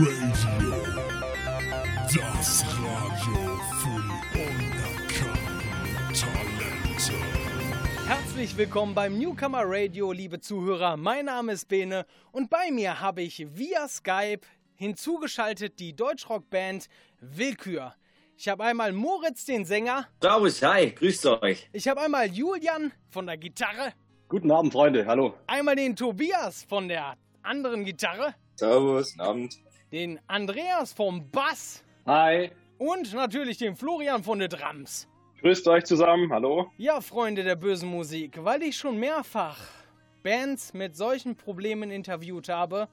Radio. Das Radio für die unerkannten Talente. Herzlich willkommen beim Newcomer Radio, liebe Zuhörer. Mein Name ist Bene und bei mir habe ich via Skype hinzugeschaltet die Deutschrockband Willkür. Ich habe einmal Moritz, den Sänger. Servus, hi, grüßt euch. Ich habe einmal Julian von der Gitarre. Guten Abend, Freunde, hallo. Einmal den Tobias von der anderen Gitarre. Servus, guten Abend. Den Andreas vom Bass. Hi. Und natürlich den Florian von der Drums. Grüßt euch zusammen, hallo. Ja, Freunde der bösen Musik, weil ich schon mehrfach Bands mit solchen Problemen interviewt habe,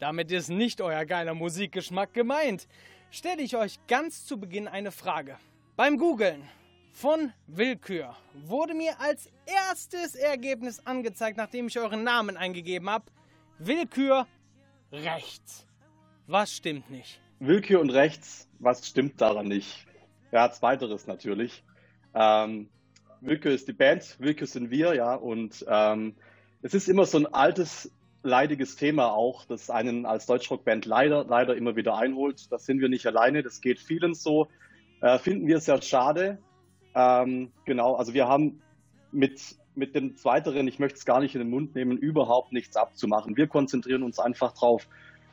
damit ist nicht euer geiler Musikgeschmack gemeint, stelle ich euch ganz zu Beginn eine Frage. Beim Googlen von Willkür wurde mir als erstes Ergebnis angezeigt, nachdem ich euren Namen eingegeben habe. Willkür rechts. Was stimmt nicht? Willkür und rechts, was stimmt daran nicht? Ja, zweiteres natürlich. Ähm, Willkür ist die Band, Willkür sind wir, ja, und ähm, es ist immer so ein altes, leidiges Thema auch, das einen als Deutschrockband leider, leider immer wieder einholt. Das sind wir nicht alleine, das geht vielen so. Äh, finden wir sehr schade. Ähm, genau, also wir haben mit, mit dem Zweiteren, ich möchte es gar nicht in den Mund nehmen, überhaupt nichts abzumachen. Wir konzentrieren uns einfach drauf,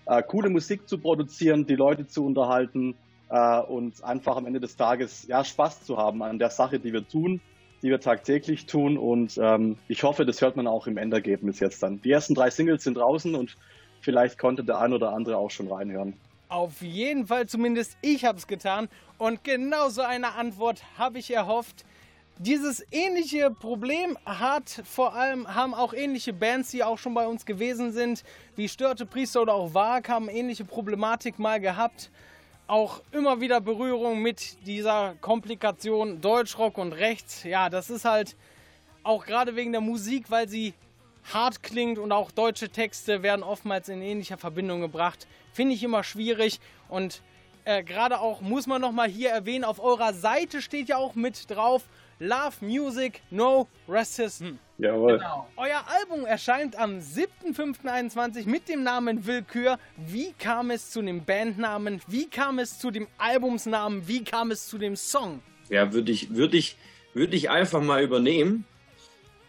äh, coole Musik zu produzieren, die Leute zu unterhalten äh, und einfach am Ende des Tages ja, Spaß zu haben an der Sache, die wir tun, die wir tagtäglich tun. Und ähm, ich hoffe, das hört man auch im Endergebnis jetzt dann. Die ersten drei Singles sind draußen und vielleicht konnte der ein oder andere auch schon reinhören. Auf jeden Fall, zumindest ich habe es getan. Und genau so eine Antwort habe ich erhofft. Dieses ähnliche Problem hat vor allem, haben auch ähnliche Bands, die auch schon bei uns gewesen sind, wie Störte Priester oder auch Wag, haben ähnliche Problematik mal gehabt. Auch immer wieder Berührung mit dieser Komplikation Deutschrock und Rechts. Ja, das ist halt auch gerade wegen der Musik, weil sie hart klingt und auch deutsche Texte werden oftmals in ähnlicher Verbindung gebracht. Finde ich immer schwierig und äh, gerade auch muss man nochmal hier erwähnen, auf eurer Seite steht ja auch mit drauf, Love Music, No Racism. Jawohl. Genau. Euer Album erscheint am 7.5.21 mit dem Namen Willkür. Wie kam es zu dem Bandnamen? Wie kam es zu dem Albumsnamen? Wie kam es zu dem Song? Ja, würde ich, würde ich, würde ich einfach mal übernehmen.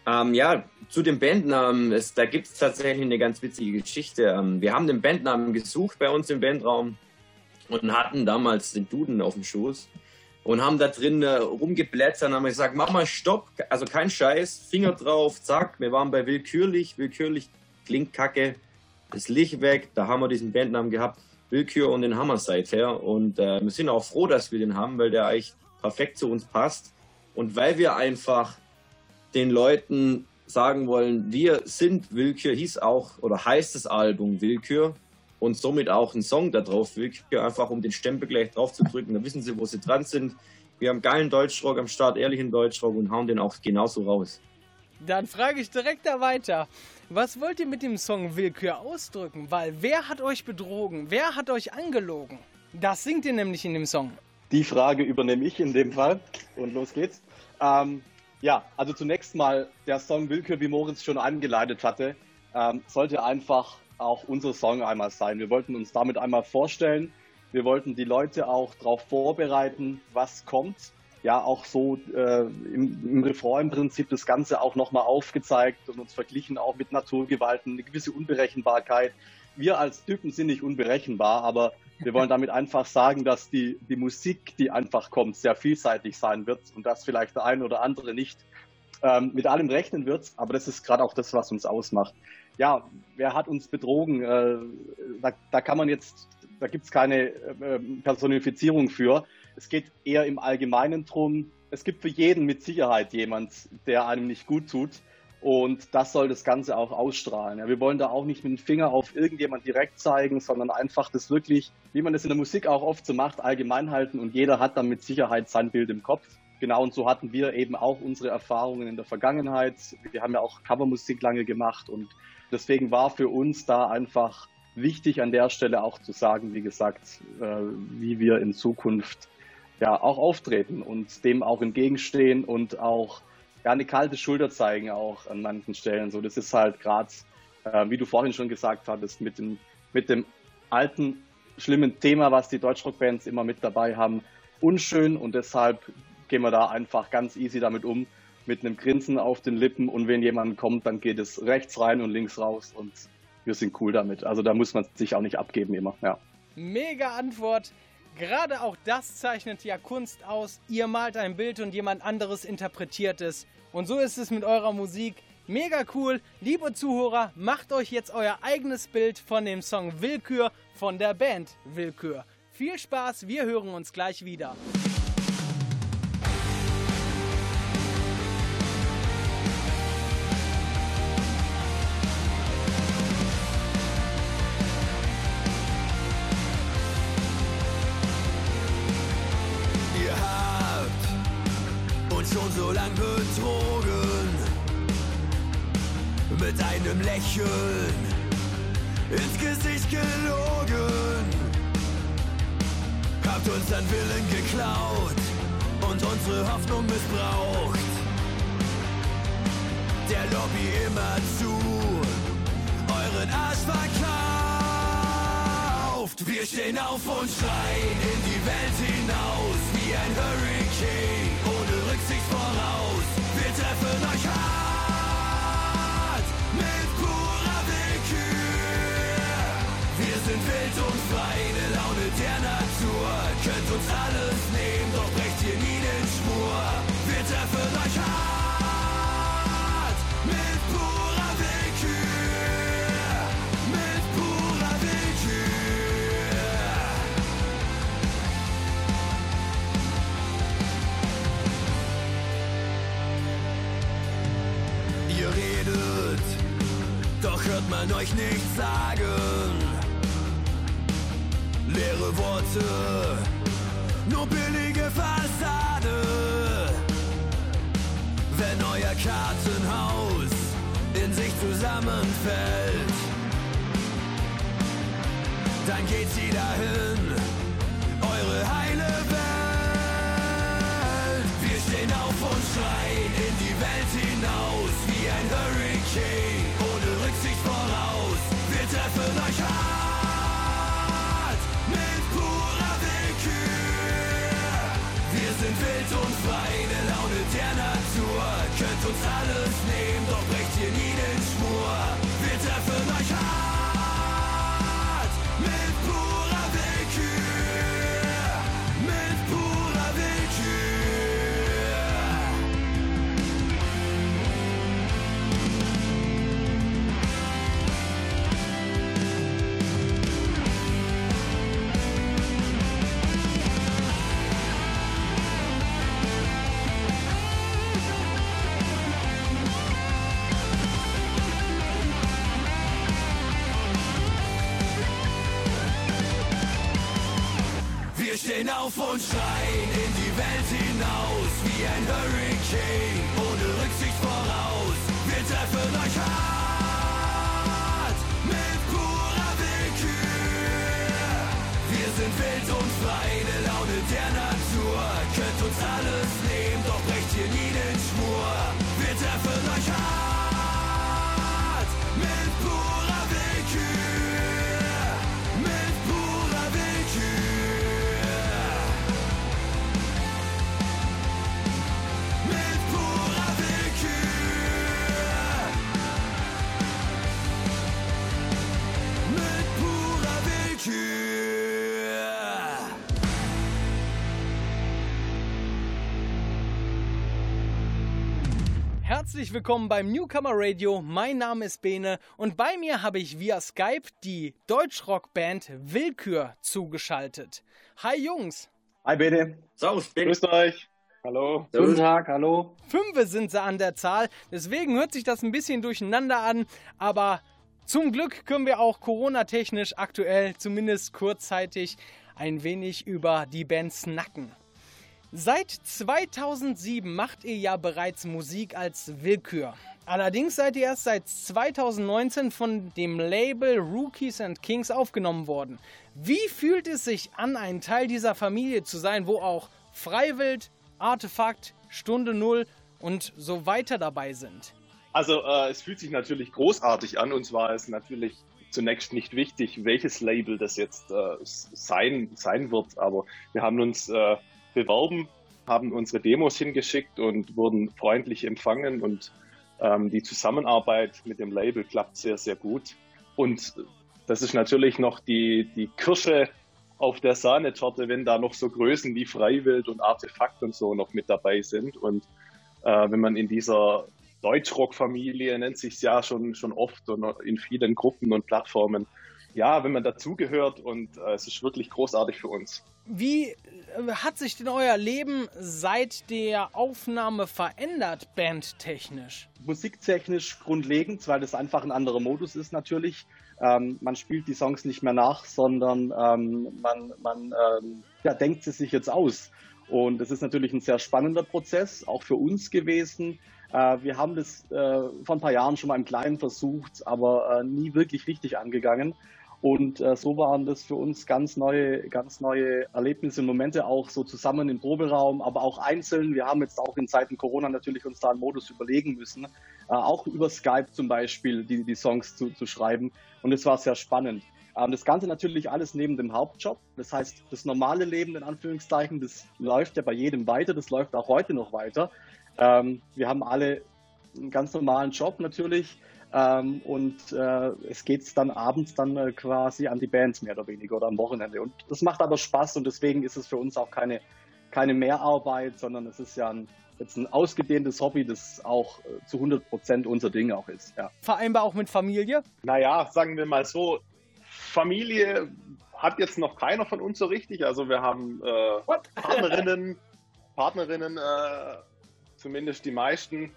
Ähm, ja, zu dem Bandnamen, es, da gibt es tatsächlich eine ganz witzige Geschichte. Ähm, wir haben den Bandnamen gesucht bei uns im Bandraum und hatten damals den Duden auf dem Schoß und haben da drin äh, rumgeblättert und haben gesagt, mach mal Stopp, also kein Scheiß, Finger drauf, zack, wir waren bei Willkürlich, Willkürlich klingt kacke, das Licht weg, da haben wir diesen Bandnamen gehabt, Willkür und den Hammer seither und äh, wir sind auch froh, dass wir den haben, weil der eigentlich perfekt zu uns passt und weil wir einfach den Leuten sagen wollen, wir sind Willkür, hieß auch oder heißt das Album Willkür und somit auch ein Song da drauf, Willkür, einfach um den Stempel gleich drauf zu drücken, dann wissen sie, wo sie dran sind. Wir haben geilen Deutschrock am Start, ehrlichen Deutschrock und hauen den auch genauso raus. Dann frage ich direkt da weiter. Was wollt ihr mit dem Song Willkür ausdrücken? Weil wer hat euch betrogen? Wer hat euch angelogen? Das singt ihr nämlich in dem Song. Die Frage übernehme ich in dem Fall und los geht's. Ähm, ja, also zunächst mal der Song Willkür, wie Moritz schon angeleitet hatte, ähm, sollte einfach auch unser Song einmal sein. Wir wollten uns damit einmal vorstellen. Wir wollten die Leute auch darauf vorbereiten, was kommt. Ja, auch so äh, im, im Refrain im Prinzip das Ganze auch nochmal aufgezeigt und uns verglichen auch mit Naturgewalten, eine gewisse Unberechenbarkeit. Wir als Typen sind nicht unberechenbar, aber wir wollen damit einfach sagen, dass die, die Musik, die einfach kommt, sehr vielseitig sein wird und dass vielleicht der eine oder andere nicht ähm, mit allem rechnen wird. Aber das ist gerade auch das, was uns ausmacht. Ja, wer hat uns betrogen? Äh, da, da kann man jetzt, da gibt es keine äh, Personifizierung für. Es geht eher im Allgemeinen drum. Es gibt für jeden mit Sicherheit jemand, der einem nicht gut tut. Und das soll das Ganze auch ausstrahlen. Ja, wir wollen da auch nicht mit dem Finger auf irgendjemand direkt zeigen, sondern einfach das wirklich, wie man das in der Musik auch oft so macht, allgemein halten und jeder hat dann mit Sicherheit sein Bild im Kopf. Genau, und so hatten wir eben auch unsere Erfahrungen in der Vergangenheit. Wir haben ja auch Covermusik lange gemacht und deswegen war für uns da einfach wichtig an der Stelle auch zu sagen, wie gesagt, äh, wie wir in Zukunft ja auch auftreten und dem auch entgegenstehen und auch ja, eine kalte Schulter zeigen auch an manchen Stellen. So, das ist halt gerade, äh, wie du vorhin schon gesagt hattest, mit dem, mit dem alten schlimmen Thema, was die Deutschrock-Bands immer mit dabei haben, unschön und deshalb gehen wir da einfach ganz easy damit um, mit einem Grinsen auf den Lippen und wenn jemand kommt, dann geht es rechts rein und links raus und wir sind cool damit. Also da muss man sich auch nicht abgeben immer, ja. Mega Antwort. Gerade auch das zeichnet ja Kunst aus. Ihr malt ein Bild und jemand anderes interpretiert es. Und so ist es mit eurer Musik. Mega cool. Liebe Zuhörer, macht euch jetzt euer eigenes Bild von dem Song Willkür von der Band Willkür. Viel Spaß, wir hören uns gleich wieder. Einem Lächeln ins Gesicht gelogen. Habt uns an Willen geklaut und unsere Hoffnung missbraucht. Der Lobby immer zu euren Arsch verkauft. Wir stehen auf und schreien in die Welt hinaus wie ein Hurricane ohne Rücksicht voraus. Wir treffen euch hart man euch nichts sagen. Leere Worte, nur billige Fassade. Wenn euer Kartenhaus in sich zusammenfällt, dann geht sie dahin, eure heile Welt. Wir stehen auf und schreien in die Welt hinaus wie ein Hurricane und schreien in die Welt hinaus wie ein Hurricane ohne Rücksicht voraus. Wir treffen euch hart mit purer Willkür. Wir sind wild und frei, eine Laune der Natur. Könnt uns alles nehmen, doch brecht ihr nie den Schwur. Herzlich willkommen beim Newcomer Radio. Mein Name ist Bene und bei mir habe ich via Skype die Deutschrock-Band Willkür zugeschaltet. Hi Jungs, Hi Bene, Servus, Ben. grüßt euch. Hallo. Servus. Guten Tag, hallo. Fünfe sind sie an der Zahl, deswegen hört sich das ein bisschen durcheinander an, aber zum Glück können wir auch Corona-technisch aktuell, zumindest kurzzeitig, ein wenig über die Band snacken. Seit 2007 macht ihr ja bereits Musik als Willkür. Allerdings seid ihr erst seit 2019 von dem Label Rookies and Kings aufgenommen worden. Wie fühlt es sich an, ein Teil dieser Familie zu sein, wo auch Freiwild, Artefakt, Stunde Null und so weiter dabei sind? Also äh, es fühlt sich natürlich großartig an und zwar ist natürlich zunächst nicht wichtig, welches Label das jetzt äh, sein, sein wird, aber wir haben uns äh, beworben, haben unsere Demos hingeschickt und wurden freundlich empfangen und ähm, die Zusammenarbeit mit dem Label klappt sehr, sehr gut. Und das ist natürlich noch die, die Kirsche auf der Sahnetorte, wenn da noch so Größen wie Freiwild und Artefakt und so noch mit dabei sind. Und äh, wenn man in dieser Deutschrock-Familie nennt sich ja schon, schon oft und in vielen Gruppen und Plattformen. Ja, wenn man dazugehört und äh, es ist wirklich großartig für uns. Wie äh, hat sich denn euer Leben seit der Aufnahme verändert, bandtechnisch? Musiktechnisch grundlegend, weil das einfach ein anderer Modus ist natürlich. Ähm, man spielt die Songs nicht mehr nach, sondern ähm, man, man ähm, ja, denkt sie sich jetzt aus. Und es ist natürlich ein sehr spannender Prozess, auch für uns gewesen. Äh, wir haben das äh, vor ein paar Jahren schon mal im Kleinen versucht, aber äh, nie wirklich richtig angegangen. Und äh, so waren das für uns ganz neue, ganz neue Erlebnisse Momente auch so zusammen im Proberaum, aber auch einzeln. Wir haben jetzt auch in Zeiten Corona natürlich uns da einen Modus überlegen müssen, äh, auch über Skype zum Beispiel die, die Songs zu, zu schreiben. Und es war sehr spannend. Ähm, das Ganze natürlich alles neben dem Hauptjob. Das heißt, das normale Leben, in Anführungszeichen, das läuft ja bei jedem weiter. Das läuft auch heute noch weiter. Ähm, wir haben alle einen ganz normalen Job natürlich. Ähm, und äh, es geht dann abends dann äh, quasi an die Bands mehr oder weniger oder am Wochenende. Und das macht aber Spaß und deswegen ist es für uns auch keine, keine Mehrarbeit, sondern es ist ja ein, jetzt ein ausgedehntes Hobby, das auch äh, zu 100 Prozent unser Ding auch ist. Ja. Vereinbar auch mit Familie? Naja, sagen wir mal so, Familie hat jetzt noch keiner von uns so richtig. Also wir haben äh, Partnerinnen, Partnerinnen, äh, zumindest die meisten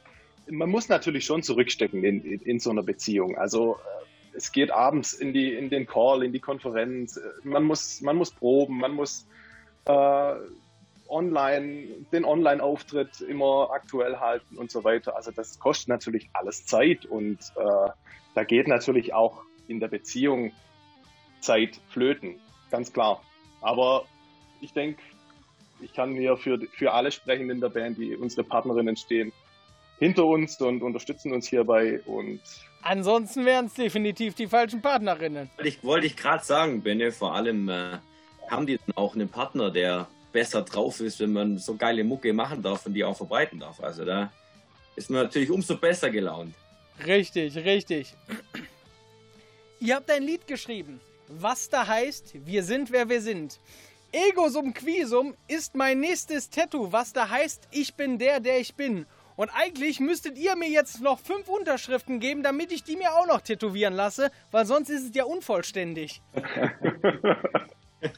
man muss natürlich schon zurückstecken in, in, in so einer Beziehung. Also äh, es geht abends in, die, in den Call, in die Konferenz. Man muss, man muss proben, man muss äh, online, den Online-Auftritt immer aktuell halten und so weiter. Also das kostet natürlich alles Zeit und äh, da geht natürlich auch in der Beziehung Zeit flöten, ganz klar. Aber ich denke, ich kann mir für, für alle sprechen in der Band, die unsere Partnerinnen stehen hinter uns und unterstützen uns hierbei. Und Ansonsten wären es definitiv die falschen Partnerinnen. Ich wollte ich gerade sagen, Benne, vor allem äh, haben die dann auch einen Partner, der besser drauf ist, wenn man so geile Mucke machen darf und die auch verbreiten darf. Also da ist man natürlich umso besser gelaunt. Richtig, richtig. Ihr habt ein Lied geschrieben, was da heißt, wir sind wer wir sind. Ego sum quisum ist mein nächstes Tattoo, was da heißt, ich bin der, der ich bin. Und eigentlich müsstet ihr mir jetzt noch fünf Unterschriften geben, damit ich die mir auch noch tätowieren lasse, weil sonst ist es ja unvollständig.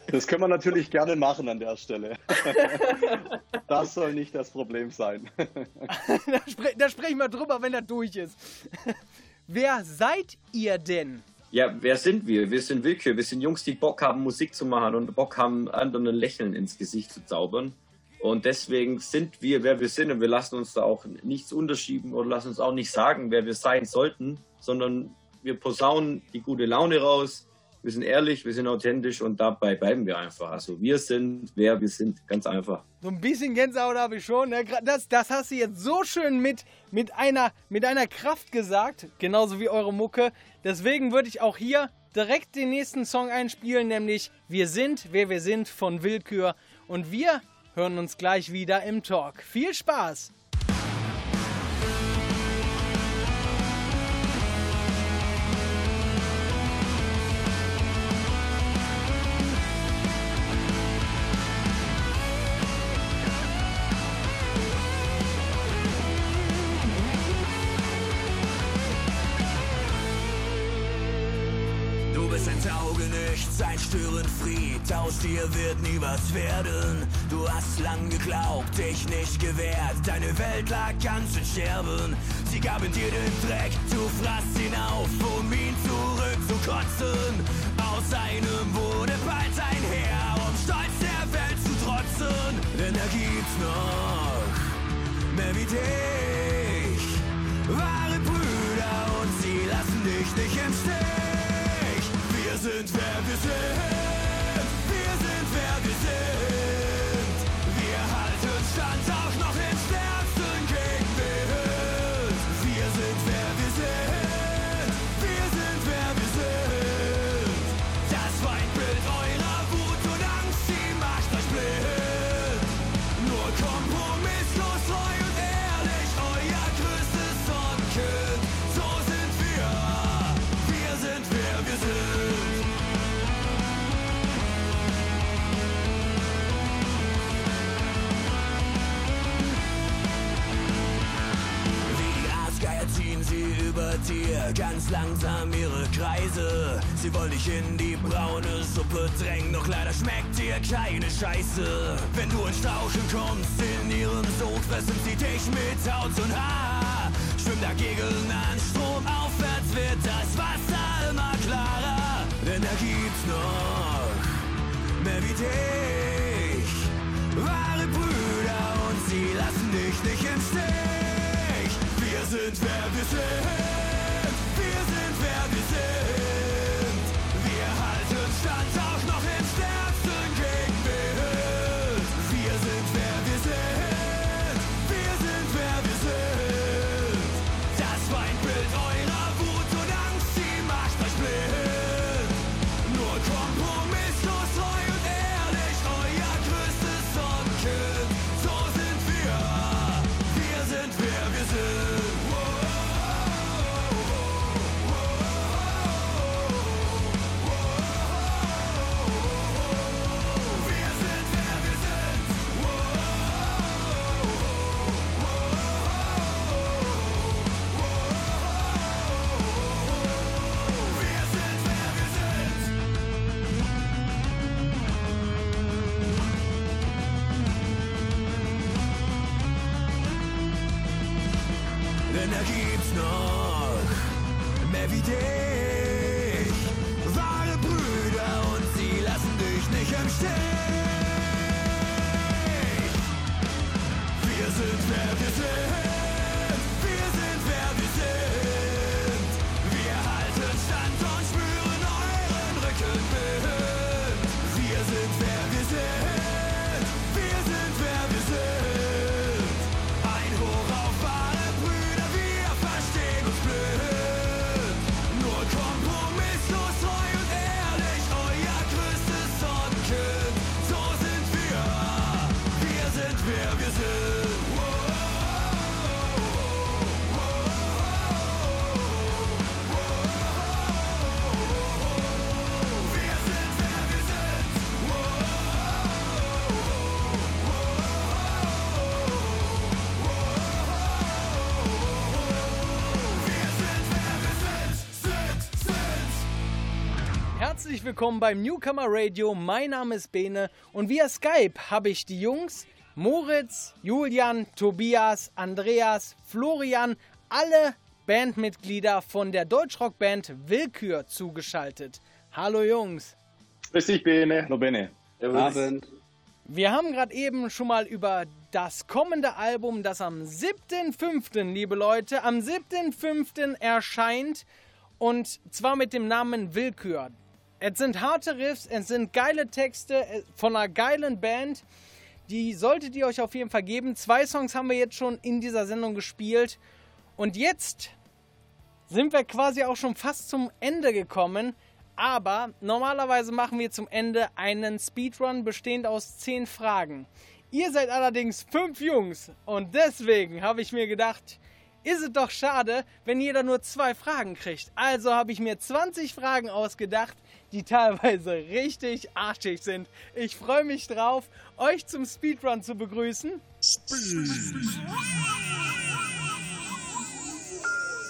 Das können wir natürlich gerne machen an der Stelle. Das soll nicht das Problem sein. Da, spre da sprechen wir drüber, wenn er durch ist. Wer seid ihr denn? Ja, wer sind wir? Wir sind Willkür. Wir sind Jungs, die Bock haben, Musik zu machen und Bock haben, anderen ein Lächeln ins Gesicht zu zaubern. Und deswegen sind wir, wer wir sind. Und wir lassen uns da auch nichts unterschieben oder lassen uns auch nicht sagen, wer wir sein sollten, sondern wir posaunen die gute Laune raus. Wir sind ehrlich, wir sind authentisch und dabei bleiben wir einfach. Also wir sind, wer wir sind, ganz einfach. So ein bisschen Gänsehaut habe ich schon. Ne? Das, das hast du jetzt so schön mit, mit, einer, mit einer Kraft gesagt, genauso wie eure Mucke. Deswegen würde ich auch hier direkt den nächsten Song einspielen, nämlich Wir sind, wer wir sind von Willkür. Und wir hören uns gleich wieder im Talk. Viel Spaß! Störenfried, aus dir wird nie was werden. Du hast lang geglaubt, dich nicht gewährt. Deine Welt lag ganz in Scherben. Sie gaben dir den Dreck, du fraßt ihn auf, um ihn zurück zu kotzen. Aus einem wurde bald ein Heer, um stolz der Welt zu trotzen. Denn da gibt's noch mehr wie dich. Wahre Brüder und sie lassen dich nicht im Stich. Wir sind wer wir sind. sie über dir ganz langsam ihre Kreise. Sie wollen dich in die braune Suppe drängen, doch leider schmeckt dir keine Scheiße. Wenn du ins Strauchen kommst, in ihren Sog fressen sie dich mit Haut und Haar. Schwimm dagegen an Strom, aufwärts wird das Wasser immer klarer. Denn da gibt's noch mehr wie dich. Wahre Brüder und sie lassen dich nicht im Stich. Wir sind wer wir sind. Willkommen beim Newcomer Radio. Mein Name ist Bene und via Skype habe ich die Jungs Moritz, Julian, Tobias, Andreas, Florian, alle Bandmitglieder von der Deutschrockband Willkür zugeschaltet. Hallo Jungs. Grüß dich, Bene. Hallo, Bene. Abend. Wir haben gerade eben schon mal über das kommende Album, das am 7.5., liebe Leute, am 7.5. erscheint und zwar mit dem Namen Willkür. Es sind harte Riffs, es sind geile Texte äh, von einer geilen Band. Die solltet ihr euch auf jeden Fall geben. Zwei Songs haben wir jetzt schon in dieser Sendung gespielt. Und jetzt sind wir quasi auch schon fast zum Ende gekommen. Aber normalerweise machen wir zum Ende einen Speedrun bestehend aus 10 Fragen. Ihr seid allerdings fünf Jungs und deswegen habe ich mir gedacht, ist es doch schade, wenn jeder nur zwei Fragen kriegt. Also habe ich mir 20 Fragen ausgedacht, die teilweise richtig arschig sind. Ich freue mich drauf, euch zum Speedrun zu begrüßen.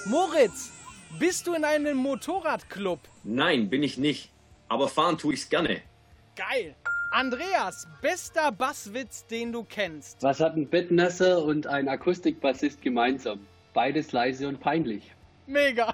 Moritz, bist du in einem Motorradclub? Nein, bin ich nicht. Aber fahren tue ich's gerne. Geil. Andreas, bester Basswitz, den du kennst. Was hat ein Bettnasser und ein Akustikbassist gemeinsam? Beides leise und peinlich. Mega.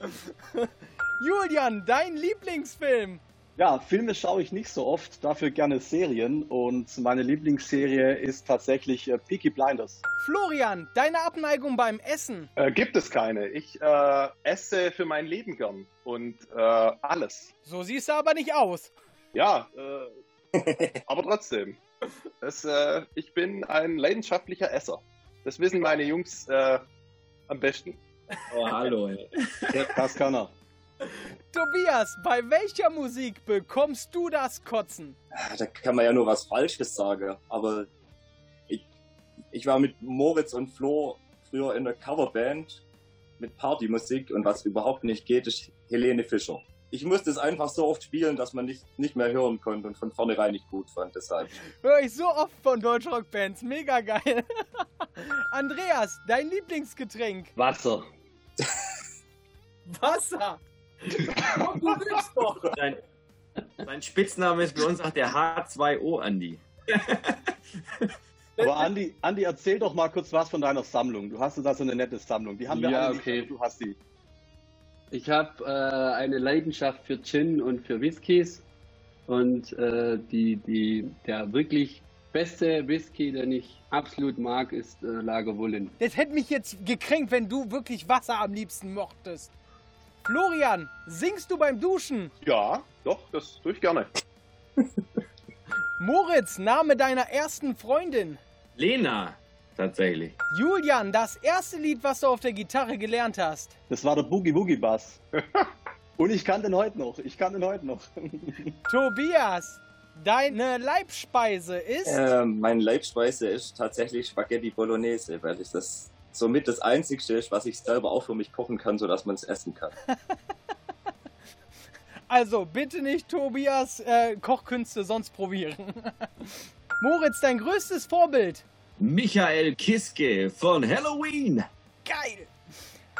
Julian, dein Lieblingsfilm? Ja, Filme schaue ich nicht so oft, dafür gerne Serien. Und meine Lieblingsserie ist tatsächlich äh, Peaky Blinders. Florian, deine Abneigung beim Essen? Äh, gibt es keine. Ich äh, esse für mein Leben gern und äh, alles. So siehst du aber nicht aus. Ja, äh, aber trotzdem. Das, äh, ich bin ein leidenschaftlicher Esser. Das wissen meine Jungs äh, am besten. Oh, hallo. ey. Das kann er. Tobias, bei welcher Musik bekommst du das Kotzen? Da kann man ja nur was Falsches sagen. Aber ich, ich war mit Moritz und Flo früher in der Coverband mit Partymusik und was überhaupt nicht geht, ist Helene Fischer. ich musste es einfach so oft spielen, dass man nicht, nicht mehr hören konnte und von vornherein nicht gut fand. Deshalb. Höre ich so oft von Deutschrock-Bands. Mega geil. Andreas, dein Lieblingsgetränk? Wasser. Wasser. Du willst doch. Sein, sein Spitzname ist bei uns auch der H2O Andi. Aber Andi, Andi, erzähl doch mal kurz was von deiner Sammlung. Du hast da so eine nette Sammlung. Die haben wir Ja, alle okay. nicht, du hast die. Ich habe äh, eine Leidenschaft für Gin und für Whiskys. Und äh, die, die, der wirklich beste Whisky, den ich absolut mag, ist äh, Lagerwullen. Das hätte mich jetzt gekränkt, wenn du wirklich Wasser am liebsten mochtest. Florian, singst du beim Duschen? Ja, doch, das tue ich gerne. Moritz, Name deiner ersten Freundin. Lena, tatsächlich. Julian, das erste Lied, was du auf der Gitarre gelernt hast. Das war der Boogie Woogie Bass. Und ich kann den heute noch. Ich kann den heute noch. Tobias, deine Leibspeise ist. Ähm, meine Leibspeise ist tatsächlich Spaghetti Bolognese, weil ich das somit das Einzigste ist, was ich selber auch für mich kochen kann, sodass man es essen kann. Also bitte nicht Tobias äh, Kochkünste sonst probieren. Moritz, dein größtes Vorbild. Michael Kiske von Halloween. Geil.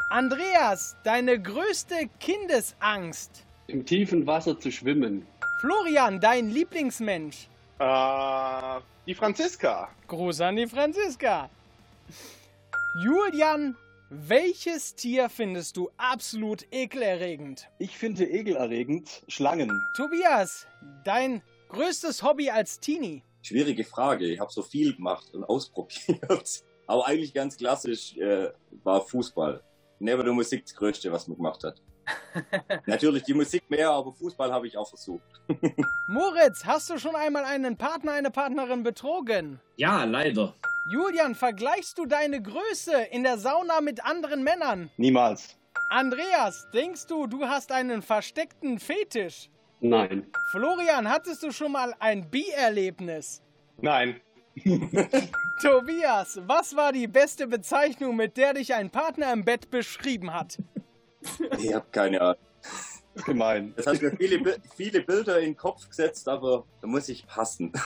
Andreas, deine größte Kindesangst. Im tiefen Wasser zu schwimmen. Florian, dein Lieblingsmensch. Äh, die Franziska. Gruß an die Franziska. Julian, welches Tier findest du absolut ekelerregend? Ich finde ekelerregend Schlangen. Tobias, dein größtes Hobby als Teenie. Schwierige Frage. Ich habe so viel gemacht und ausprobiert. Aber eigentlich ganz klassisch äh, war Fußball. Neben der Musik das Größte, was man gemacht hat. Natürlich die Musik mehr, aber Fußball habe ich auch versucht. Moritz, hast du schon einmal einen Partner, eine Partnerin betrogen? Ja, leider. Julian, vergleichst du deine Größe in der Sauna mit anderen Männern? Niemals. Andreas, denkst du, du hast einen versteckten Fetisch? Nein. Florian, hattest du schon mal ein Bi-Erlebnis? Nein. Tobias, was war die beste Bezeichnung, mit der dich ein Partner im Bett beschrieben hat? Ich habe keine Ahnung. Ist gemein. Das hat mir viele, viele Bilder in den Kopf gesetzt, aber da muss ich passen.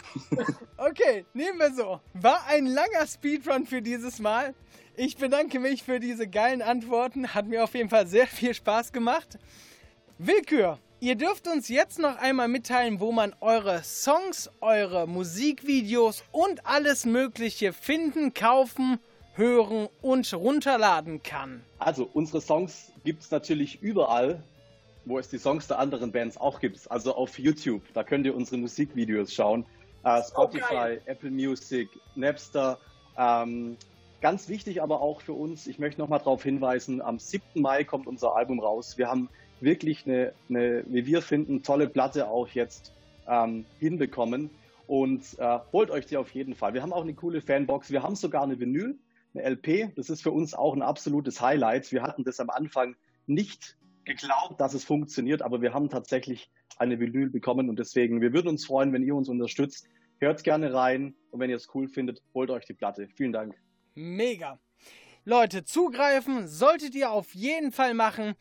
Okay, nehmen wir so. War ein langer Speedrun für dieses Mal. Ich bedanke mich für diese geilen Antworten. Hat mir auf jeden Fall sehr viel Spaß gemacht. Willkür. Ihr dürft uns jetzt noch einmal mitteilen, wo man eure Songs, eure Musikvideos und alles Mögliche finden, kaufen, hören und runterladen kann. Also, unsere Songs gibt es natürlich überall, wo es die Songs der anderen Bands auch gibt. Also auf YouTube, da könnt ihr unsere Musikvideos schauen. Äh, Spotify, Apple Music, Napster. Ähm, ganz wichtig aber auch für uns, ich möchte nochmal darauf hinweisen, am 7. Mai kommt unser Album raus. Wir haben wirklich eine, eine wie wir finden, tolle Platte auch jetzt ähm, hinbekommen. Und äh, holt euch die auf jeden Fall. Wir haben auch eine coole Fanbox. Wir haben sogar eine Vinyl, eine LP. Das ist für uns auch ein absolutes Highlight. Wir hatten das am Anfang nicht geglaubt, dass es funktioniert, aber wir haben tatsächlich eine Vinyl bekommen und deswegen, wir würden uns freuen, wenn ihr uns unterstützt. Hört gerne rein und wenn ihr es cool findet, holt euch die Platte. Vielen Dank. Mega. Leute, zugreifen solltet ihr auf jeden Fall machen.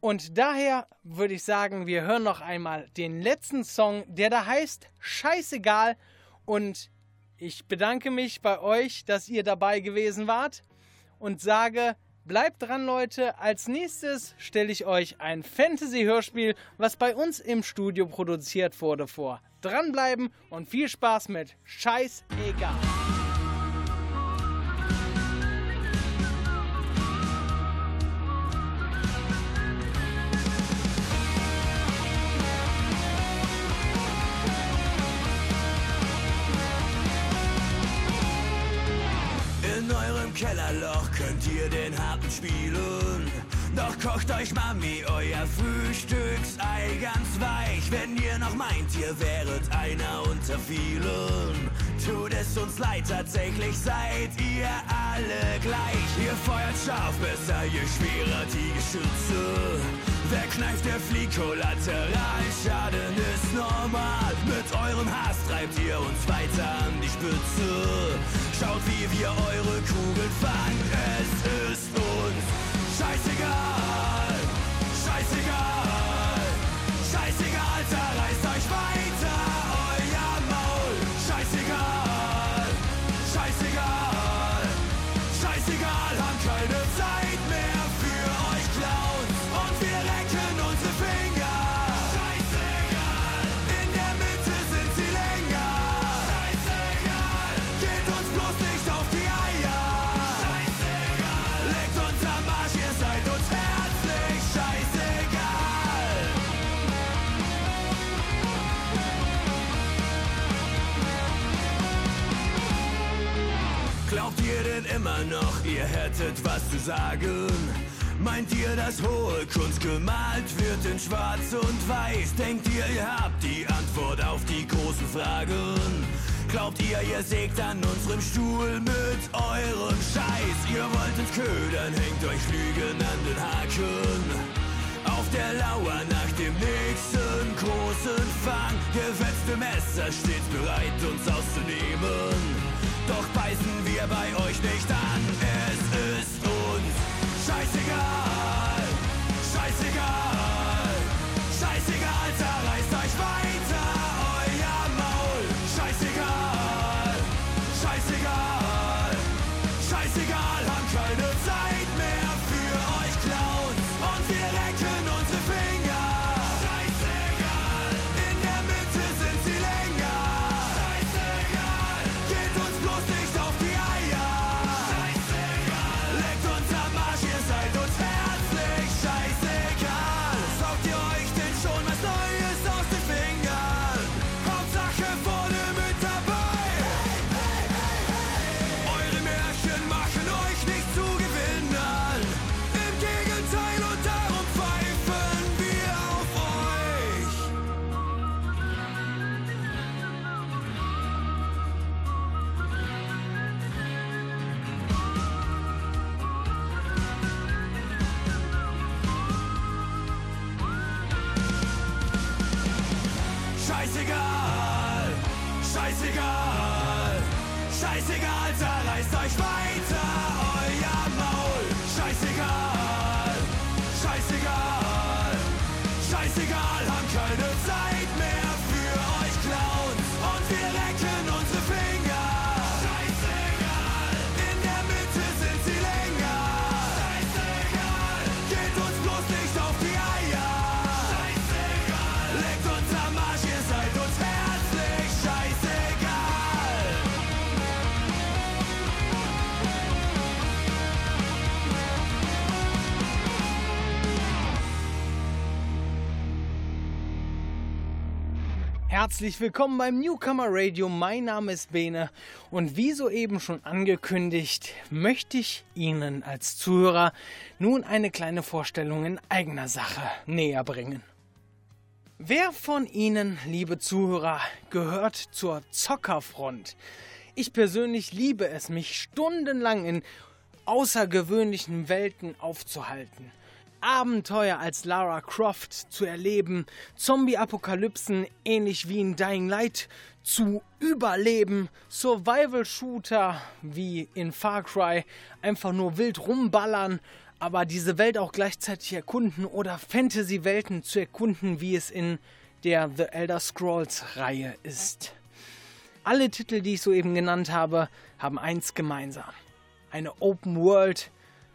Und daher würde ich sagen, wir hören noch einmal den letzten Song, der da heißt Scheißegal. Und ich bedanke mich bei euch, dass ihr dabei gewesen wart und sage, bleibt dran, Leute. Als nächstes stelle ich euch ein Fantasy-Hörspiel, was bei uns im Studio produziert wurde, vor. Dranbleiben und viel Spaß mit Scheißegal. Kellerloch könnt ihr den Harten spielen. Doch kocht euch Mami euer Frühstücksei ganz weich. Wenn ihr noch meint, ihr wäret einer unter vielen. Tut es uns leid, tatsächlich seid ihr alle gleich. Ihr feuert scharf, besser je schwerer die Geschütze. Wer kneift, der fliegt kollateral. Schaden ist normal. Mit eurem Hass treibt ihr uns weiter an die Spitze. Schaut, wie wir eure Kugeln fangen. Es ist uns scheißegal. Scheißegal. Hättet was zu sagen. Meint ihr, dass hohe Kunst gemalt wird in Schwarz und Weiß? Denkt ihr, ihr habt die Antwort auf die großen Fragen? Glaubt ihr, ihr sägt an unserem Stuhl mit eurem Scheiß? Ihr wollt uns ködern, hängt euch Lügen an den Haken. Auf der Lauer nach dem nächsten großen Fang. Gefetzte Messer stets bereit, uns auszunehmen. Doch beißen wir bei euch nicht an. Herzlich willkommen beim Newcomer Radio. Mein Name ist Bene und wie soeben schon angekündigt, möchte ich Ihnen als Zuhörer nun eine kleine Vorstellung in eigener Sache näher bringen. Wer von Ihnen, liebe Zuhörer, gehört zur Zockerfront? Ich persönlich liebe es, mich stundenlang in außergewöhnlichen Welten aufzuhalten. Abenteuer als Lara Croft zu erleben, Zombie-Apokalypsen ähnlich wie in Dying Light zu überleben, Survival-Shooter wie in Far Cry einfach nur wild rumballern, aber diese Welt auch gleichzeitig erkunden oder Fantasy-Welten zu erkunden, wie es in der The Elder Scrolls-Reihe ist. Alle Titel, die ich soeben genannt habe, haben eins gemeinsam. Eine Open World,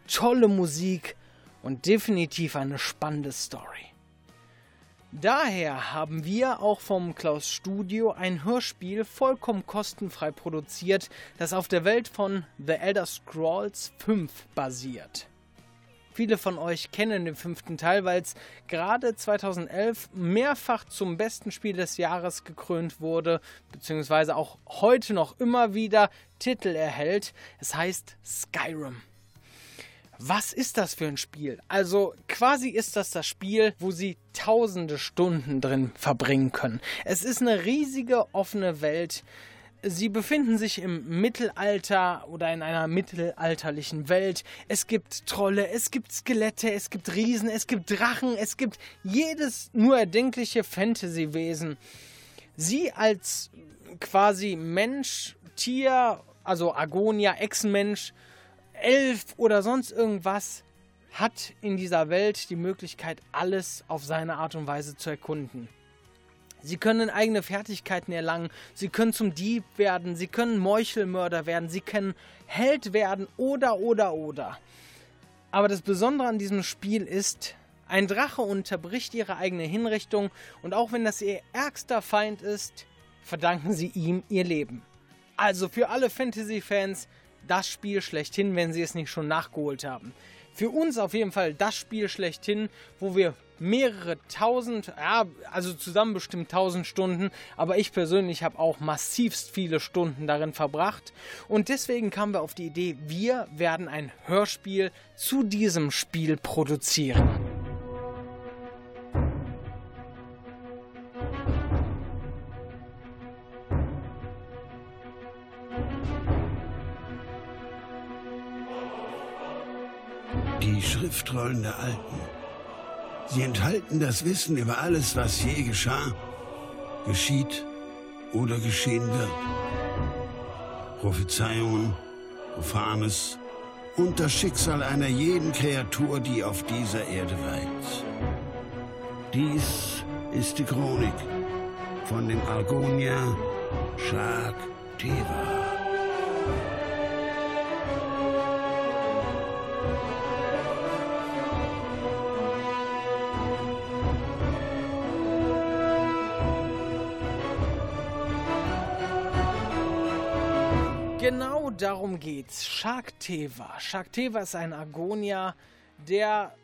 tolle Musik und definitiv eine spannende Story. Daher haben wir auch vom Klaus Studio ein Hörspiel vollkommen kostenfrei produziert, das auf der Welt von The Elder Scrolls 5 basiert. Viele von euch kennen den fünften Teil, weil es gerade 2011 mehrfach zum besten Spiel des Jahres gekrönt wurde, beziehungsweise auch heute noch immer wieder Titel erhält. Es heißt Skyrim. Was ist das für ein Spiel? Also quasi ist das das Spiel, wo sie tausende Stunden drin verbringen können. Es ist eine riesige offene Welt. Sie befinden sich im Mittelalter oder in einer mittelalterlichen Welt. Es gibt Trolle, es gibt Skelette, es gibt Riesen, es gibt Drachen, es gibt jedes nur erdenkliche Fantasy-Wesen. Sie als quasi Mensch, Tier, also Agonia, Ex-Mensch, Elf oder sonst irgendwas, hat in dieser Welt die Möglichkeit, alles auf seine Art und Weise zu erkunden. Sie können eigene Fertigkeiten erlangen, sie können zum Dieb werden, sie können Meuchelmörder werden, sie können Held werden oder oder oder. Aber das Besondere an diesem Spiel ist, ein Drache unterbricht ihre eigene Hinrichtung und auch wenn das ihr ärgster Feind ist, verdanken sie ihm ihr Leben. Also für alle Fantasy-Fans das Spiel schlechthin, wenn sie es nicht schon nachgeholt haben. für uns auf jeden Fall das Spiel schlechthin, wo wir mehrere tausend, ja, also zusammen bestimmt tausend Stunden, aber ich persönlich habe auch massivst viele Stunden darin verbracht und deswegen kamen wir auf die Idee, wir werden ein Hörspiel zu diesem Spiel produzieren. Schriftrollen der Alten. Sie enthalten das Wissen über alles, was je geschah, geschieht oder geschehen wird. Prophezeiungen, Profanes und das Schicksal einer jeden Kreatur, die auf dieser Erde weilt. Dies ist die Chronik von dem Argonia Shak Teva. Darum geht's. Sharkteva. Sharkteva ist ein Argonia, der,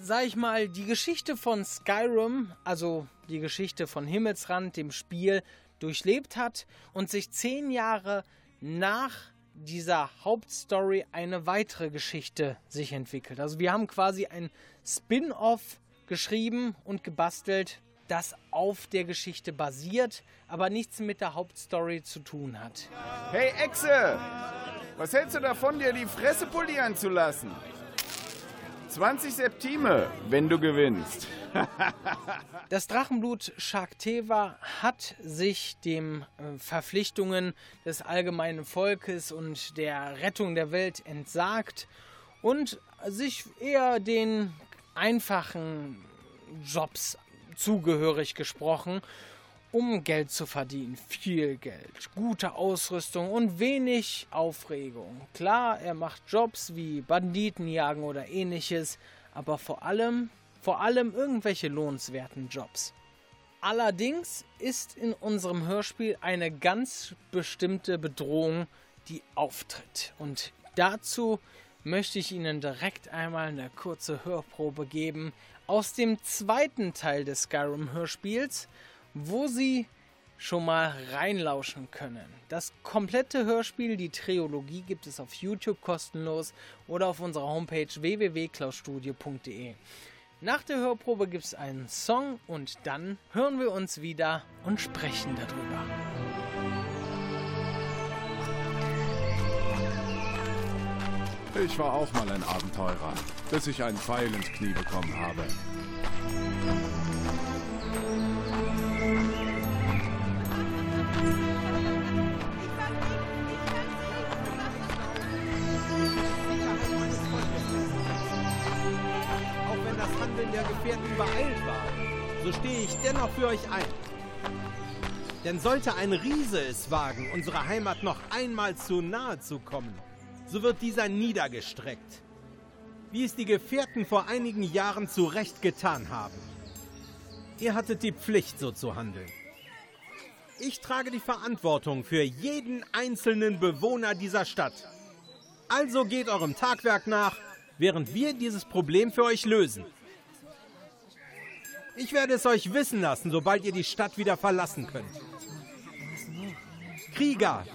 sag ich mal, die Geschichte von Skyrim, also die Geschichte von Himmelsrand, dem Spiel, durchlebt hat und sich zehn Jahre nach dieser Hauptstory eine weitere Geschichte sich entwickelt. Also wir haben quasi ein Spin-off geschrieben und gebastelt, das auf der Geschichte basiert, aber nichts mit der Hauptstory zu tun hat. Hey Echse, was hältst du davon, dir die Fresse polieren zu lassen? 20 Septime, wenn du gewinnst. Das Drachenblut Sharkteva hat sich dem äh, Verpflichtungen des allgemeinen Volkes und der Rettung der Welt entsagt und sich eher den einfachen Jobs zugehörig gesprochen, um Geld zu verdienen. Viel Geld, gute Ausrüstung und wenig Aufregung. Klar, er macht Jobs wie Banditenjagen oder ähnliches, aber vor allem, vor allem irgendwelche lohnenswerten Jobs. Allerdings ist in unserem Hörspiel eine ganz bestimmte Bedrohung, die auftritt. Und dazu möchte ich Ihnen direkt einmal eine kurze Hörprobe geben aus dem zweiten Teil des Skyrim-Hörspiels, wo Sie schon mal reinlauschen können. Das komplette Hörspiel, die Trilogie, gibt es auf YouTube kostenlos oder auf unserer Homepage www.klausstudio.de. Nach der Hörprobe gibt es einen Song und dann hören wir uns wieder und sprechen darüber. Ich war auch mal ein Abenteurer, bis ich einen Pfeil ins Knie bekommen habe. Auch wenn das Handeln der Gefährten übereilt war, so stehe ich dennoch für euch ein. Denn sollte ein Riese es wagen, unserer Heimat noch einmal zu nahe zu kommen, so wird dieser niedergestreckt. Wie es die Gefährten vor einigen Jahren zu Recht getan haben. Ihr hattet die Pflicht, so zu handeln. Ich trage die Verantwortung für jeden einzelnen Bewohner dieser Stadt. Also geht eurem Tagwerk nach, während wir dieses Problem für euch lösen. Ich werde es euch wissen lassen, sobald ihr die Stadt wieder verlassen könnt. Krieger,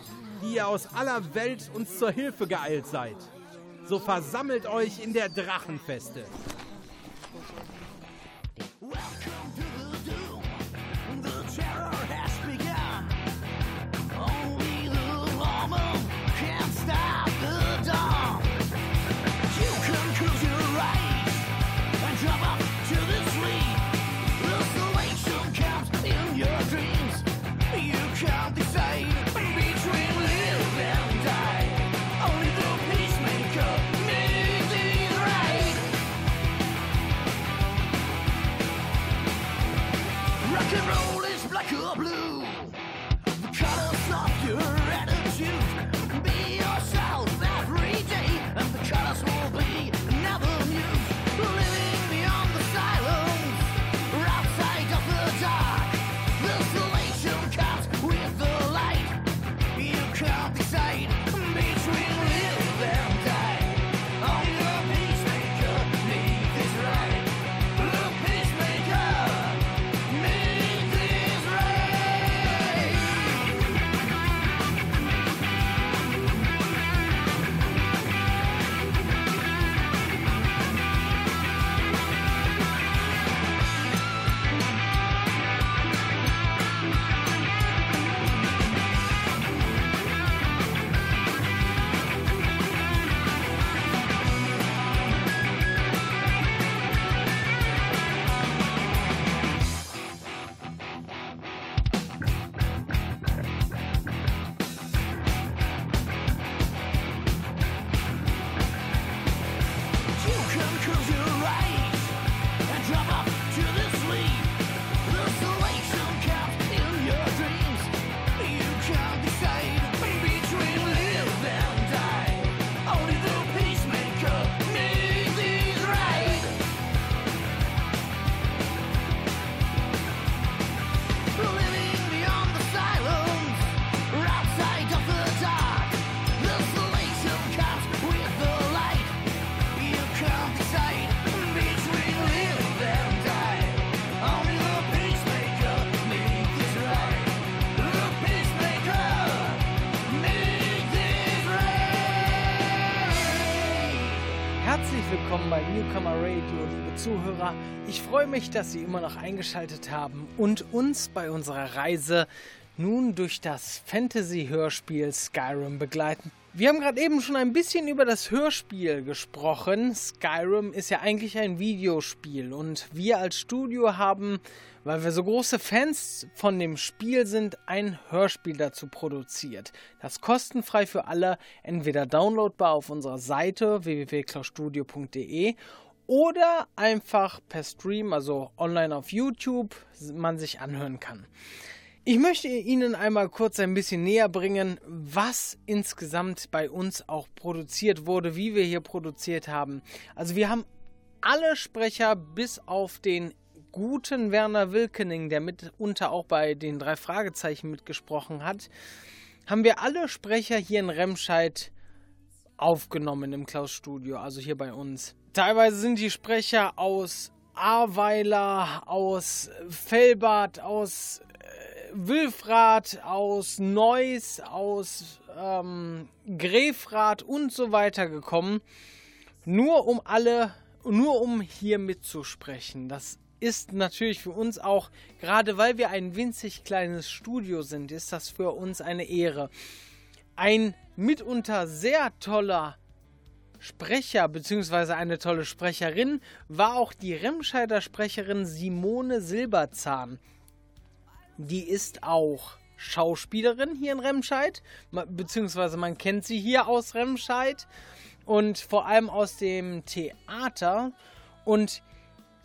die ihr aus aller Welt uns zur Hilfe geeilt seid, so versammelt euch in der Drachenfeste. Can't Zuhörer. Ich freue mich, dass Sie immer noch eingeschaltet haben und uns bei unserer Reise nun durch das Fantasy-Hörspiel Skyrim begleiten. Wir haben gerade eben schon ein bisschen über das Hörspiel gesprochen. Skyrim ist ja eigentlich ein Videospiel und wir als Studio haben, weil wir so große Fans von dem Spiel sind, ein Hörspiel dazu produziert. Das kostenfrei für alle, entweder downloadbar auf unserer Seite www.klaustudio.de oder einfach per Stream, also online auf YouTube, man sich anhören kann. Ich möchte Ihnen einmal kurz ein bisschen näher bringen, was insgesamt bei uns auch produziert wurde, wie wir hier produziert haben. Also wir haben alle Sprecher bis auf den guten Werner Wilkening, der mitunter auch bei den drei Fragezeichen mitgesprochen hat, haben wir alle Sprecher hier in Remscheid aufgenommen im Klaus Studio, also hier bei uns. Teilweise sind die Sprecher aus Ahrweiler, aus Fellbad, aus Wilfrath, aus Neuss, aus ähm, Grefrath und so weiter gekommen, nur um alle, nur um hier mitzusprechen. Das ist natürlich für uns auch, gerade weil wir ein winzig kleines Studio sind, ist das für uns eine Ehre. Ein mitunter sehr toller Sprecher bzw. eine tolle Sprecherin war auch die Remscheider Sprecherin Simone Silberzahn. Die ist auch Schauspielerin hier in Remscheid, beziehungsweise man kennt sie hier aus Remscheid und vor allem aus dem Theater. Und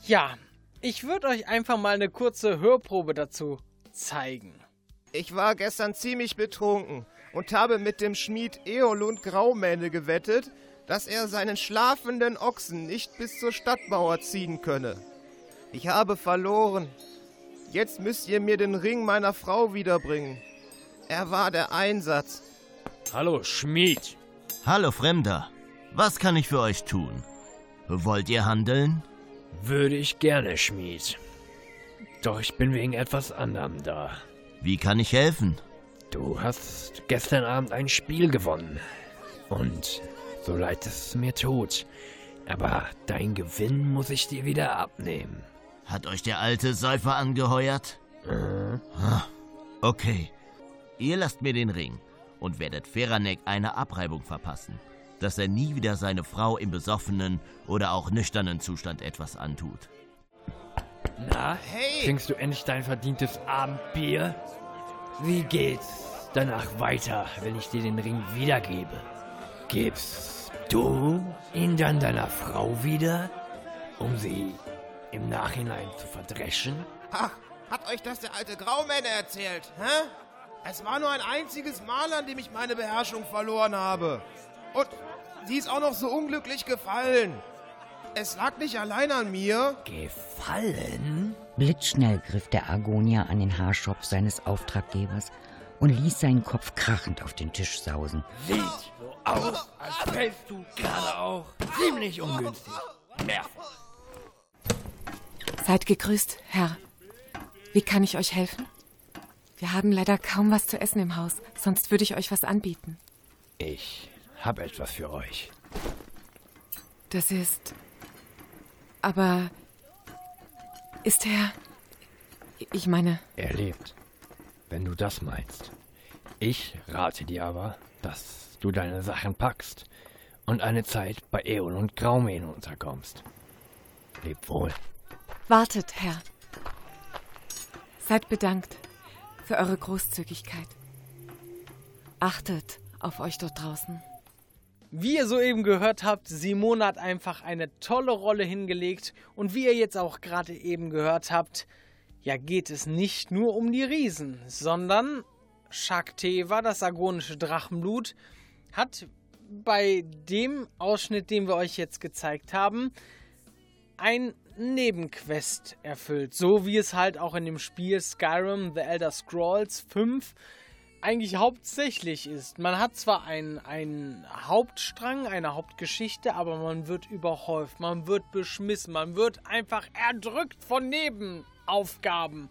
ja, ich würde euch einfach mal eine kurze Hörprobe dazu zeigen. Ich war gestern ziemlich betrunken und habe mit dem Schmied Eolund Graumähne gewettet, dass er seinen schlafenden Ochsen nicht bis zur Stadtmauer ziehen könne. Ich habe verloren Jetzt müsst ihr mir den Ring meiner Frau wiederbringen. Er war der Einsatz. Hallo, Schmied. Hallo, Fremder. Was kann ich für euch tun? Wollt ihr handeln? Würde ich gerne, Schmied. Doch ich bin wegen etwas anderem da. Wie kann ich helfen? Du hast gestern Abend ein Spiel gewonnen. Und so leid es mir tut, aber dein Gewinn muss ich dir wieder abnehmen. Hat euch der alte Säufer angeheuert? Mhm. Okay. Ihr lasst mir den Ring und werdet Feranek eine Abreibung verpassen, dass er nie wieder seine Frau im besoffenen oder auch nüchternen Zustand etwas antut. Na, hey. trinkst du endlich dein verdientes Abendbier? Wie geht's danach weiter, wenn ich dir den Ring wiedergebe? Gibst du ihn dann deiner Frau wieder, um sie im Nachhinein zu verdreschen? Ach, hat euch das der alte Graumänner erzählt, hä? Es war nur ein einziges Mal, an dem ich meine Beherrschung verloren habe. Und sie ist auch noch so unglücklich gefallen. Es lag nicht allein an mir. Gefallen? Blitzschnell griff der Argonier an den Haarschopf seines Auftraggebers und ließ seinen Kopf krachend auf den Tisch sausen. Sieht so aus, als fällst du gerade auch ziemlich ungünstig. Mehrfach. Seid gegrüßt, Herr. Wie kann ich euch helfen? Wir haben leider kaum was zu essen im Haus, sonst würde ich euch was anbieten. Ich habe etwas für euch. Das ist. Aber. Ist er. Ich meine. Er lebt. Wenn du das meinst. Ich rate dir aber, dass du deine Sachen packst und eine Zeit bei Eon und Graumähne unterkommst. Leb wohl. Wartet, Herr. Seid bedankt für eure Großzügigkeit. Achtet auf euch dort draußen. Wie ihr soeben gehört habt, Simone hat einfach eine tolle Rolle hingelegt und wie ihr jetzt auch gerade eben gehört habt, ja geht es nicht nur um die Riesen, sondern Shakteva, das agonische Drachenblut, hat bei dem Ausschnitt, den wir euch jetzt gezeigt haben, ein Nebenquest erfüllt. So wie es halt auch in dem Spiel Skyrim The Elder Scrolls 5 eigentlich hauptsächlich ist. Man hat zwar einen, Hauptstrang, eine Hauptgeschichte, aber man wird überhäuft, man wird beschmissen, man wird einfach erdrückt von Nebenaufgaben,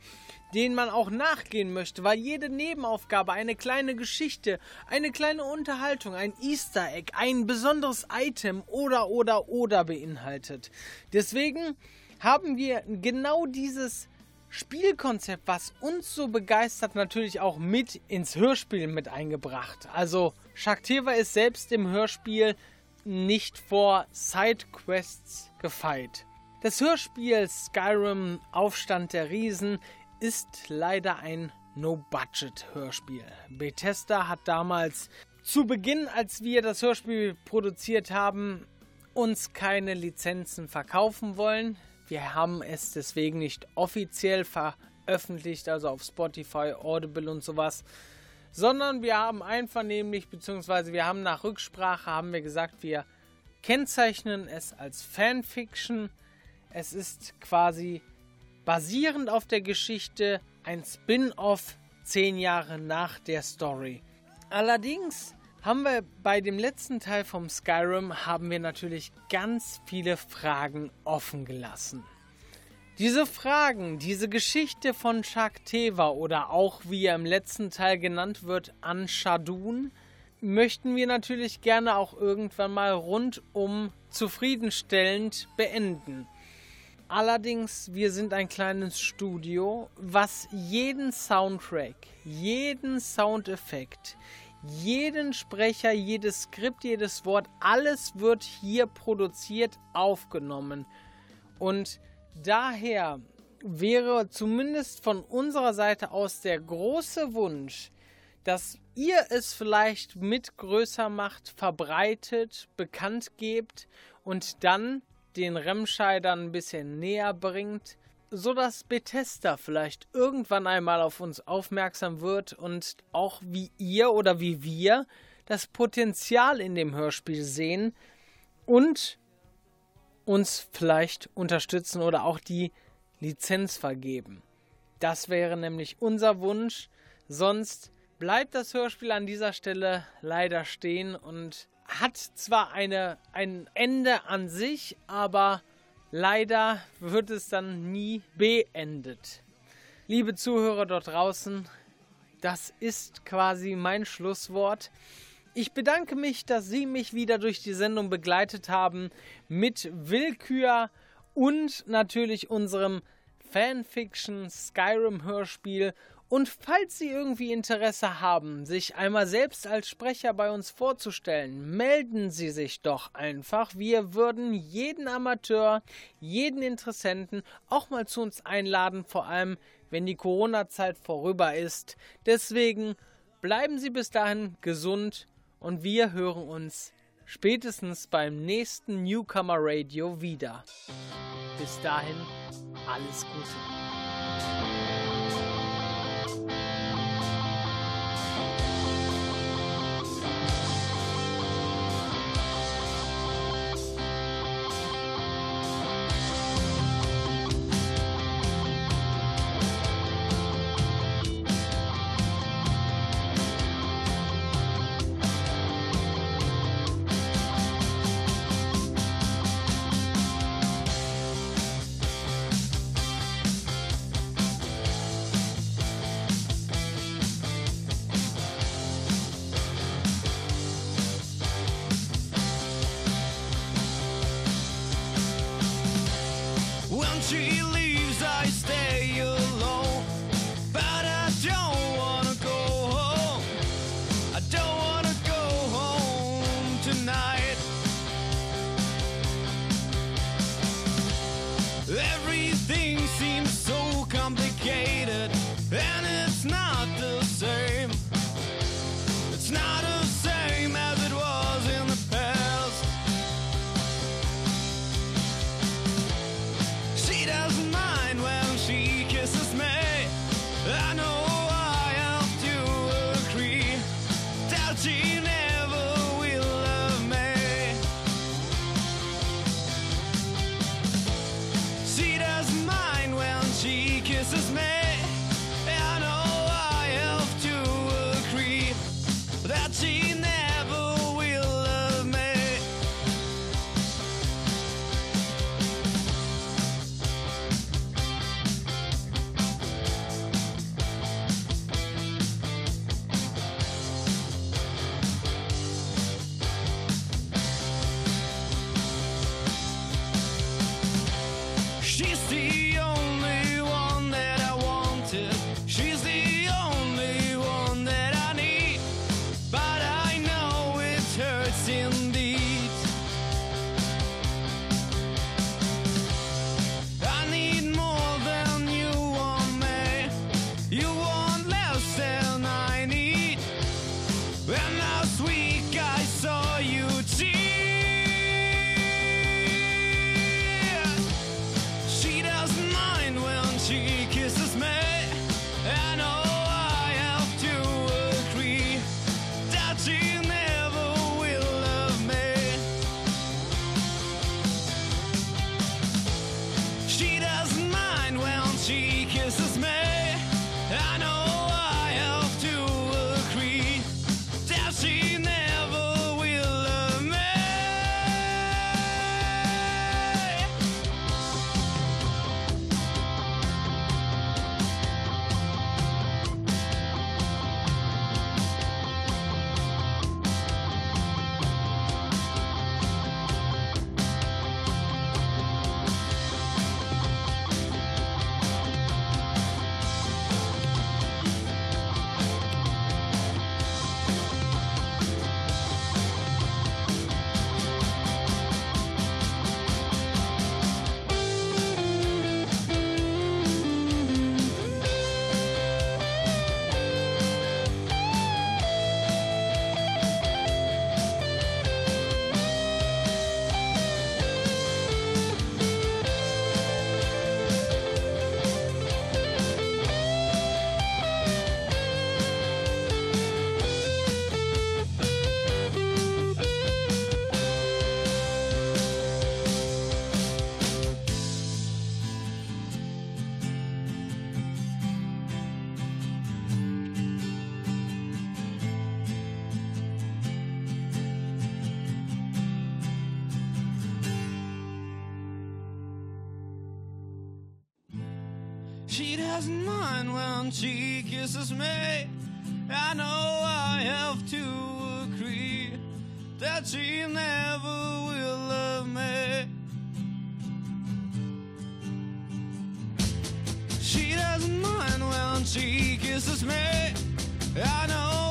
denen man auch nachgehen möchte, weil jede Nebenaufgabe eine kleine Geschichte, eine kleine Unterhaltung, ein Easter Egg, ein besonderes Item oder oder oder beinhaltet. Deswegen haben wir genau dieses Spielkonzept, was uns so begeistert, natürlich auch mit ins Hörspiel mit eingebracht. Also Shaktiva ist selbst im Hörspiel nicht vor Sidequests gefeit. Das Hörspiel Skyrim Aufstand der Riesen ist leider ein No-Budget-Hörspiel. Bethesda hat damals zu Beginn, als wir das Hörspiel produziert haben, uns keine Lizenzen verkaufen wollen. Wir haben es deswegen nicht offiziell veröffentlicht, also auf Spotify, Audible und sowas, sondern wir haben einvernehmlich, beziehungsweise wir haben nach Rücksprache, haben wir gesagt, wir kennzeichnen es als Fanfiction. Es ist quasi basierend auf der Geschichte ein Spin-off zehn Jahre nach der Story. Allerdings haben wir bei dem letzten Teil vom Skyrim haben wir natürlich ganz viele Fragen offen gelassen. Diese Fragen, diese Geschichte von Shakteva oder auch wie er im letzten Teil genannt wird, Anshadun, möchten wir natürlich gerne auch irgendwann mal rundum zufriedenstellend beenden. Allerdings, wir sind ein kleines Studio, was jeden Soundtrack, jeden Soundeffekt, jeden Sprecher, jedes Skript, jedes Wort, alles wird hier produziert, aufgenommen. Und daher wäre zumindest von unserer Seite aus der große Wunsch, dass ihr es vielleicht mit größer Macht verbreitet, bekannt gebt und dann den Remscheid dann ein bisschen näher bringt, sodass Bethesda vielleicht irgendwann einmal auf uns aufmerksam wird und auch wie ihr oder wie wir das Potenzial in dem Hörspiel sehen und uns vielleicht unterstützen oder auch die Lizenz vergeben. Das wäre nämlich unser Wunsch. Sonst bleibt das Hörspiel an dieser Stelle leider stehen und hat zwar eine, ein Ende an sich, aber leider wird es dann nie beendet. Liebe Zuhörer dort draußen, das ist quasi mein Schlusswort. Ich bedanke mich, dass Sie mich wieder durch die Sendung begleitet haben mit Willkür und natürlich unserem Fanfiction Skyrim Hörspiel und falls Sie irgendwie Interesse haben, sich einmal selbst als Sprecher bei uns vorzustellen, melden Sie sich doch einfach. Wir würden jeden Amateur, jeden Interessenten auch mal zu uns einladen, vor allem wenn die Corona-Zeit vorüber ist. Deswegen bleiben Sie bis dahin gesund und wir hören uns spätestens beim nächsten Newcomer Radio wieder. Bis dahin, alles Gute. She doesn't mind when she kisses me. I know I have to agree that she never will love me. She doesn't mind when she kisses me. I know